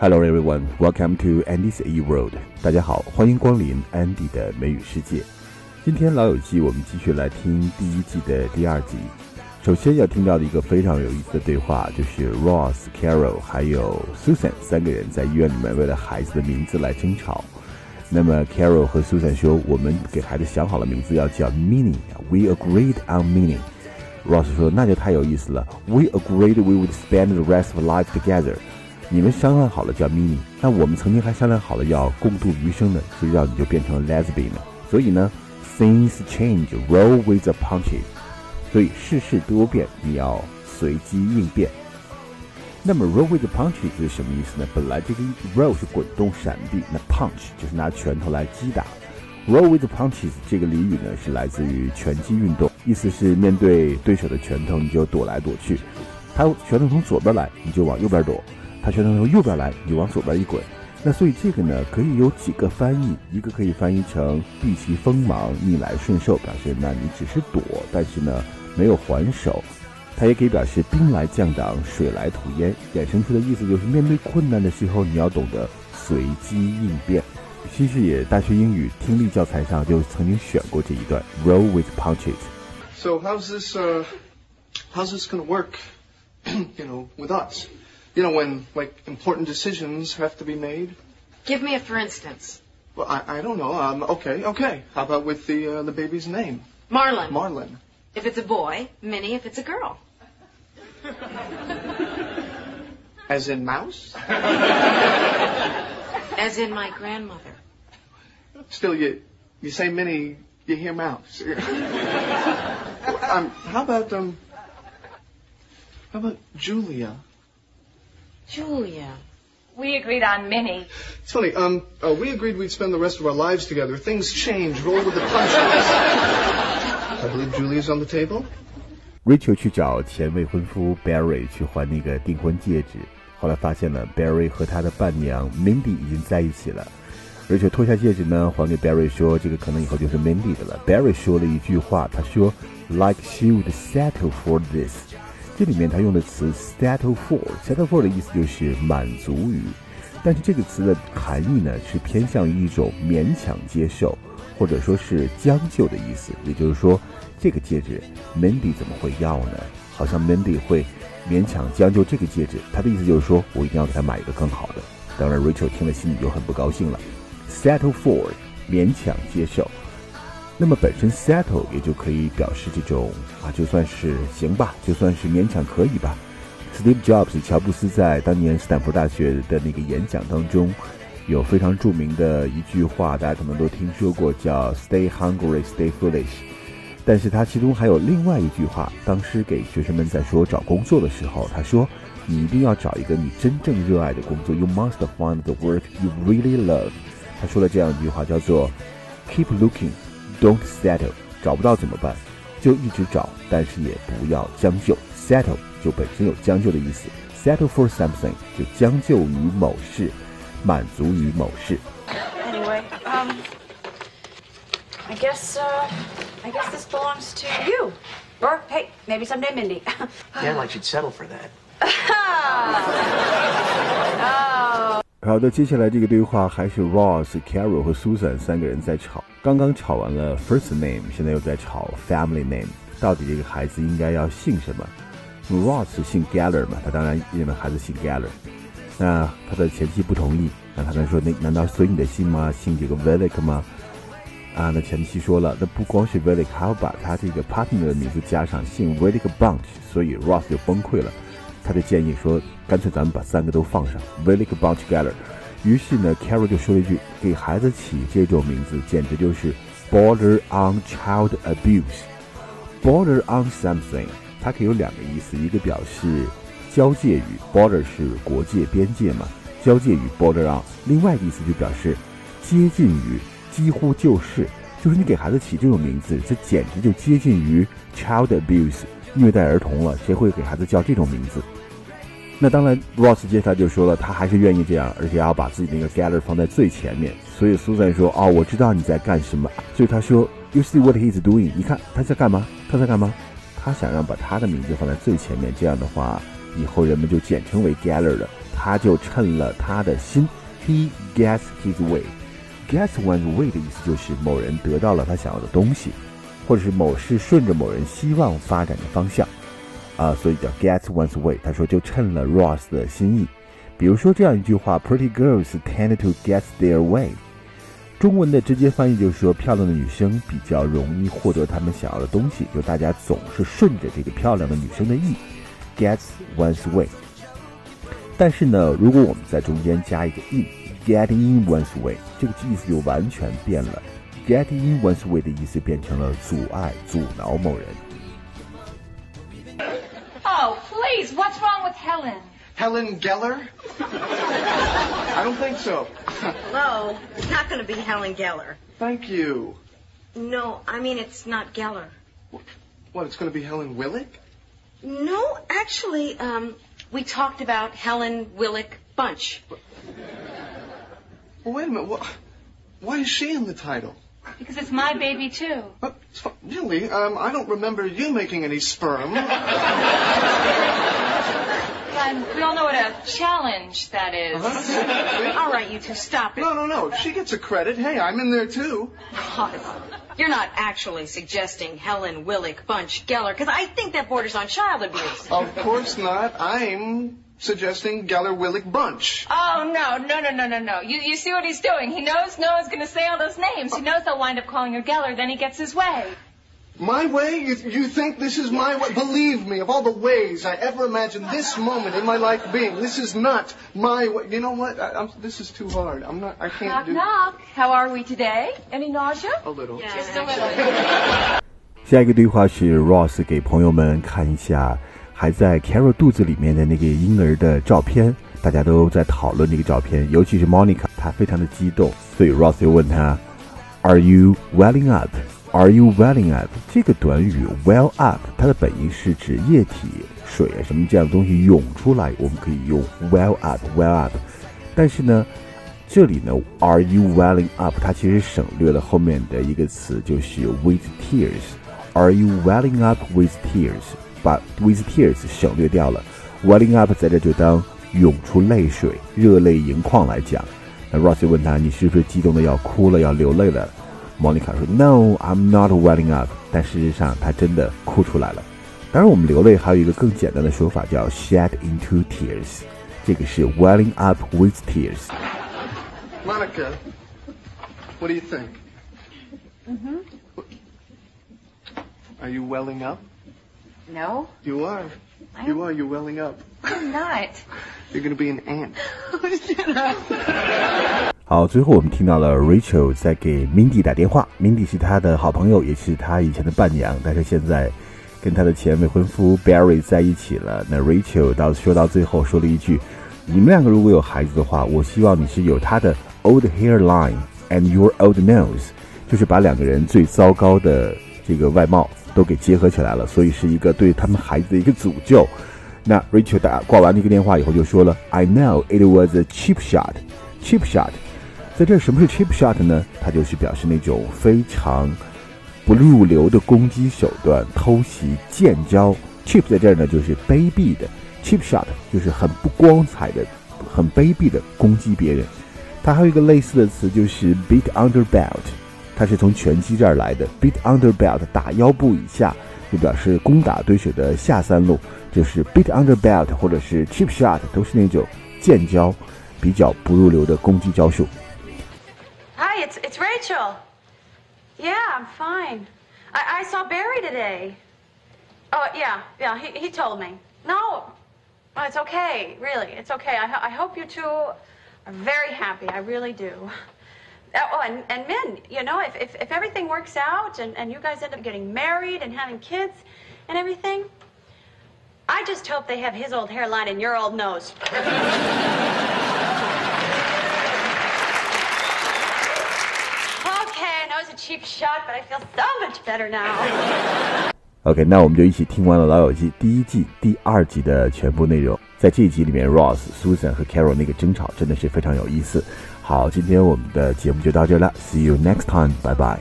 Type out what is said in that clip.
Hello everyone, welcome to Andy's E World。大家好，欢迎光临 Andy 的美语世界。今天老友记，我们继续来听第一季的第二集。首先要听到的一个非常有意思的对话，就是 Ross、Carol 还有 Susan 三个人在医院里面为了孩子的名字来争吵。那么 Carol 和 Susan 说：“我们给孩子想好了名字，要叫 Minnie。We agreed on Meaning。” Ross 说：“那就太有意思了。We agreed we would spend the rest of life together。”你们商量好了叫 mini，那我们曾经还商量好了要共度余生呢，谁知道你就变成了 lesbian 了。所以呢，things change, roll with the punches。所以世事多变，你要随机应变。那么 roll with punches 是什么意思呢？本来这个 roll 是滚动、闪避，那 punch 就是拿拳头来击打。roll with punches 这个俚语呢是来自于拳击运动，意思是面对对手的拳头你就躲来躲去，他拳头从左边来你就往右边躲。他拳头从右边来，你往左边一滚。那所以这个呢，可以有几个翻译，一个可以翻译成避其锋芒、逆来顺受，表示那你只是躲，但是呢没有还手。它也可以表示兵来将挡，水来土掩，衍生出的意思就是面对困难的时候，你要懂得随机应变。其实也大学英语听力教材上就曾经选过这一段，roll with punches。So how's this? Uh, how's this gonna work? you know, with us? You know, when like important decisions have to be made. Give me a for instance. Well, I, I don't know. Um, okay, okay. How about with the uh, the baby's name? Marlin. Marlin. If it's a boy, Minnie if it's a girl. As in mouse? As in my grandmother. Still, you you say Minnie, you hear mouse. um, how about um? How about Julia? Julia. We agreed on Minnie. It's funny. Um, uh, we agreed we'd spend the rest of our lives together. Things change. Roll with the punches. I believe Julia's on the table. Rachel 去找前未婚夫 Barry 去还那个订婚戒指，后来发现了 Barry 和他的伴娘 Mindy 已经在一起了。Rachel 脱下戒指呢，还给 Barry 说：“这个可能以后就是 Mindy 的了。”Barry 说了一句话，他说：“Like she would settle for this。” 这里面他用的词 settle for，settle for 的意思就是满足于，但是这个词的含义呢是偏向于一种勉强接受，或者说是将就的意思。也就是说，这个戒指 Mandy 怎么会要呢？好像 Mandy 会勉强将就这个戒指。他的意思就是说我一定要给他买一个更好的。当然，Rachel 听了心里就很不高兴了。settle for 勉强接受。那么本身 settle 也就可以表示这种啊，就算是行吧，就算是勉强可以吧。Steve Jobs 乔布斯在当年斯坦福大学的那个演讲当中，有非常著名的一句话，大家可能都听说过，叫 “Stay hungry, stay foolish”。但是他其中还有另外一句话，当时给学生们在说找工作的时候，他说：“你一定要找一个你真正热爱的工作。You must find the work you really love。”他说了这样一句话，叫做 “Keep looking”。Don't settle，找不到怎么办？就一直找，但是也不要将就。Settle 就本身有将就的意思，settle for something 就将就于某事，满足于某事。Anyway, um, I guess, uh, I guess this belongs to you. Or, hey, maybe someday Mindy. yeah, like she'd settle for that. 好的，接下来这个对话还是 Ross、Carol 和 Susan 三个人在吵。刚刚吵完了 first name，现在又在吵 family name，到底这个孩子应该要姓什么？Ross 姓 Geller 嘛，他当然认为孩子姓 Geller。那他的前妻不同意，那他们说那难道随你的姓吗？姓这个 Velic 吗？啊，那前妻说了，那不光是 Velic，还要把他这个 partner 的名字加上姓 Velic Bunch，所以 Ross 就崩溃了。他就建议说，干脆咱们把三个都放上 Velic Bunch Geller。于是呢，Carol 就说了一句：“给孩子起这种名字，简直就是 border on child abuse。border on something，它可以有两个意思，一个表示交界语 border 是国界边界嘛，交界语 border on，另外一个意思就表示接近于，几乎就是，就是你给孩子起这种名字，这简直就接近于 child abuse，虐待儿童了。谁会给孩子叫这种名字？”那当然，Ross 接下来就说了，他还是愿意这样，而且要把自己那个 Geller 放在最前面。所以 Susan 说：“哦，我知道你在干什么。”所以他说：“You see what he's doing？你看他在干嘛？他在干嘛？他想让把他的名字放在最前面，这样的话，以后人们就简称为 Geller 了。他就趁了他的心，he gets his way，gets one's way 的意思就是某人得到了他想要的东西，或者是某事顺着某人希望发展的方向，啊，所以叫 get one's way。他说就趁了 Ross 的心意。比如说这样一句话：Pretty girls tend to get their way。中文的直接翻译就是说，漂亮的女生比较容易获得她们想要的东西，就大家总是顺着这个漂亮的女生的意，get one's way。但是呢，如果我们在中间加一个 in，get in one's way，这个意思就完全变了。get in one's way 的意思变成了阻碍、阻挠某人。Helen? Helen Geller? I don't think so. Hello. It's not going to be Helen Geller. Thank you. No, I mean, it's not Geller. What, it's going to be Helen Willick? No, actually, um, we talked about Helen Willick Bunch. Well, wait a minute. Why is she in the title? Because it's my baby, too. Uh, really? Um, I don't remember you making any sperm. And we all know what a challenge that is. Uh-huh. All right, you two, stop it. no, no, no. She gets a credit. Hey, I'm in there too. You're not actually suggesting Helen Willick Bunch Geller, because I think that borders on child abuse. Of course not. I'm suggesting Geller Willick Bunch. Oh, no, no, no, no, no, no. You, you see what he's doing. He knows no one's going to say all those names. He knows they'll wind up calling her Geller, then he gets his way. My way? You, you think this is my way? Believe me, of all the ways I ever imagined this moment in my life being, this is not my way. You know what? I, I'm, this is too hard. I'm not. I can't Knock, do knock. How are we today? Any nausea? a little. Just a little. 下一个对话是 Ross 给朋友们看一下还在 Carol 肚子里面的那个婴儿的照片，大家都在讨论这个照片，尤其是 Monica，她非常的激动，所以 Ross 就问她，Are you welling up? Are you welling up? 这个短语 well up，它的本意是指液体、水啊什么这样的东西涌出来，我们可以用 well up, well up。但是呢，这里呢，Are you welling up？它其实省略了后面的一个词，就是 with tears。Are you welling up with tears？把 with tears 省略掉了，welling up 在这就当涌出泪水、热泪盈眶来讲。那 Ross 就问他：“你是不是激动的要哭了，要流泪了？” Monica 说：“No, I'm not welling up。”但事实上，她真的哭出来了。当然，我们流泪还有一个更简单的说法，叫 shed into tears。这个是 welling up with tears。 Monica, what do you think? Mm-hmm. Are you welling up? No, You are. You are. You're welling up. I'm not. You're going to be an ant. 好，最后我们听到了 Rachel 在给 Mindy 打电话，Mindy 是她的好朋友，也是她以前的伴娘，但是现在跟她的前未婚夫 Barry 在一起了。那 Rachel 到说到最后说了一句：“你们两个如果有孩子的话，我希望你是有他的 old hairline and your old nose，就是把两个人最糟糕的这个外貌都给结合起来了，所以是一个对他们孩子的一个诅咒。”那 Rachel 打挂完这个电话以后就说了：“I know it was a cheap shot, cheap shot。”在这什么是 cheap shot 呢？它就是表示那种非常不入流的攻击手段，偷袭、建交。cheap 在这儿呢就是卑鄙的，cheap shot 就是很不光彩的、很卑鄙的攻击别人。它还有一个类似的词就是 beat under belt，它是从拳击这儿来的，beat under belt 打腰部以下，就表示攻打对手的下三路，就是 beat under belt 或者是 cheap shot 都是那种建交、比较不入流的攻击招数。It's it's Rachel. Yeah, I'm fine. I, I saw Barry today. Oh yeah, yeah. He he told me. No, it's okay. Really, it's okay. I I hope you two are very happy. I really do. Oh, and, and Min, you know, if, if, if everything works out and, and you guys end up getting married and having kids and everything, I just hope they have his old hairline and your old nose. cheap shot, but I feel so much better now. OK，那我们就一起听完了《老友记》第一季第二集的全部内容。在这一集里面，Ross、Susan 和 Carol 那个争吵真的是非常有意思。好，今天我们的节目就到这了，See you next time，拜拜。